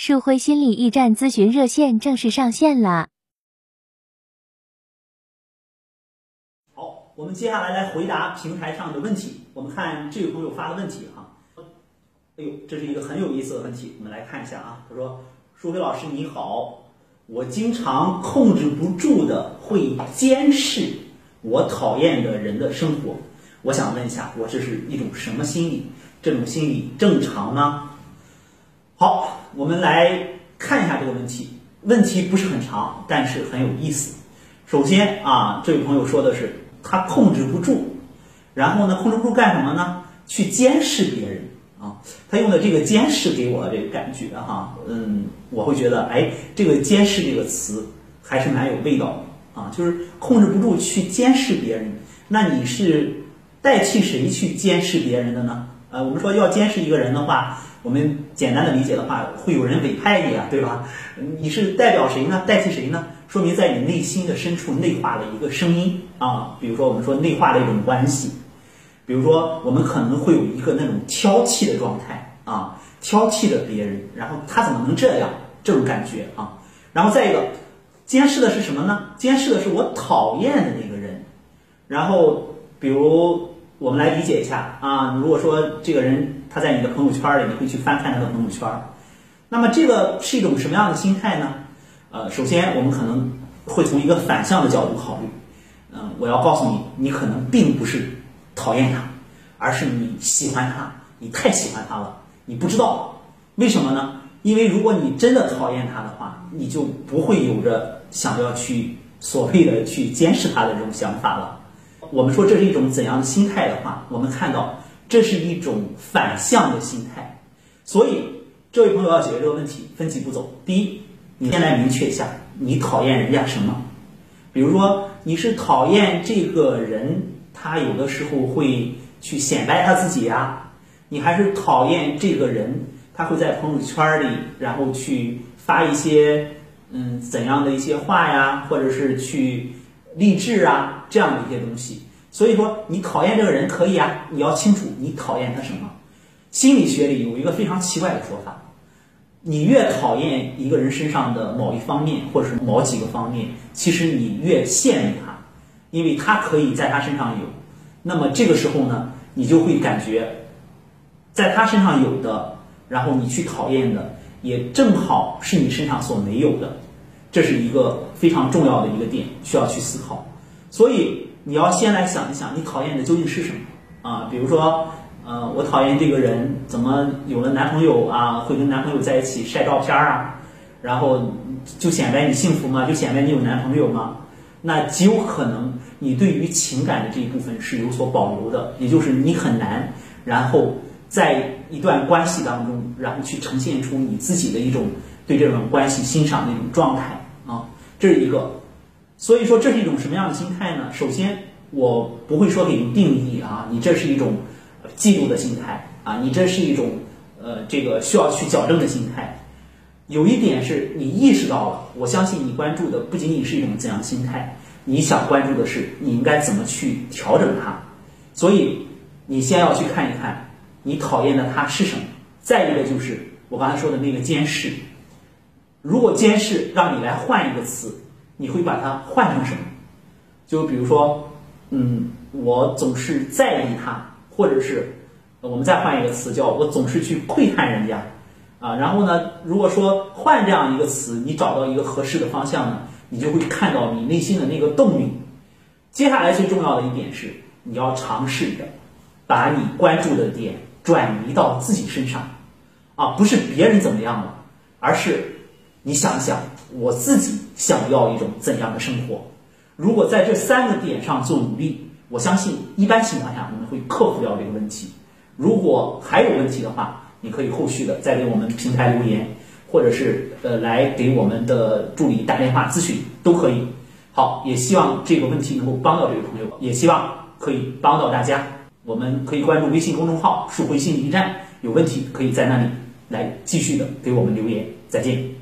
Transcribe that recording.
树辉心理驿站咨询热线正式上线了。好，我们接下来来回答平台上的问题。我们看这位朋友发的问题哈，哎呦，这是一个很有意思的问题，我们来看一下啊。他说：“树辉老师你好，我经常控制不住的会监视我讨厌的人的生活，我想问一下，我这是一种什么心理？这种心理正常吗？”好，我们来看一下这个问题。问题不是很长，但是很有意思。首先啊，这位朋友说的是他控制不住，然后呢，控制不住干什么呢？去监视别人啊。他用的这个“监视”给我的这个感觉哈，嗯，我会觉得，哎，这个“监视”这个词还是蛮有味道的啊。就是控制不住去监视别人，那你是代替谁去监视别人的呢？呃，我们说要监视一个人的话。我们简单的理解的话，会有人委派你啊，对吧？你是代表谁呢？代替谁呢？说明在你内心的深处内化了一个声音啊。比如说，我们说内化的一种关系。比如说，我们可能会有一个那种挑剔的状态啊，挑剔着别人，然后他怎么能这样？这种感觉啊。然后再一个，监视的是什么呢？监视的是我讨厌的那个人。然后，比如我们来理解一下啊，如果说这个人。他在你的朋友圈里，你会去翻看他的朋友圈，那么这个是一种什么样的心态呢？呃，首先我们可能会从一个反向的角度考虑，嗯，我要告诉你，你可能并不是讨厌他，而是你喜欢他，你太喜欢他了，你不知道为什么呢？因为如果你真的讨厌他的话，你就不会有着想要去所谓的去监视他的这种想法了。我们说这是一种怎样的心态的话，我们看到。这是一种反向的心态，所以这位朋友要解决这个问题，分几步走。第一，你先来明确一下你讨厌人家什么，比如说你是讨厌这个人，他有的时候会去显摆他自己呀，你还是讨厌这个人，他会在朋友圈里，然后去发一些嗯怎样的一些话呀，或者是去励志啊这样的一些东西。所以说，你考验这个人可以啊，你要清楚你考验他什么。心理学里有一个非常奇怪的说法，你越讨厌一个人身上的某一方面，或者是某几个方面，其实你越羡慕他，因为他可以在他身上有。那么这个时候呢，你就会感觉，在他身上有的，然后你去讨厌的，也正好是你身上所没有的。这是一个非常重要的一个点，需要去思考。所以。你要先来想一想，你讨厌的究竟是什么啊？比如说，呃，我讨厌这个人怎么有了男朋友啊，会跟男朋友在一起晒照片啊，然后就显摆你幸福吗？就显摆你有男朋友吗？那极有可能你对于情感的这一部分是有所保留的，也就是你很难，然后在一段关系当中，然后去呈现出你自己的一种对这种关系欣赏的一种状态，这是一个。所以说这是一种什么样的心态呢？首先，我不会说给你定义啊，你这是一种嫉妒的心态啊，你这是一种呃这个需要去矫正的心态。有一点是你意识到了，我相信你关注的不仅仅是一种怎样心态，你想关注的是你应该怎么去调整它。所以你先要去看一看你讨厌的他是什么。再一个就是我刚才说的那个监视，如果监视让你来换一个词。你会把它换成什么？就比如说，嗯，我总是在意他，或者是我们再换一个词，叫我总是去窥探人家啊。然后呢，如果说换这样一个词，你找到一个合适的方向呢，你就会看到你内心的那个动力。接下来最重要的一点是，你要尝试着把你关注的点转移到自己身上啊，不是别人怎么样了，而是。你想想，我自己想要一种怎样的生活？如果在这三个点上做努力，我相信一般情况下我们会克服掉这个问题。如果还有问题的话，你可以后续的再给我们平台留言，或者是呃来给我们的助理打电话咨询都可以。好，也希望这个问题能够帮到这位朋友，也希望可以帮到大家。我们可以关注微信公众号“树辉心理驿站”，有问题可以在那里来继续的给我们留言。再见。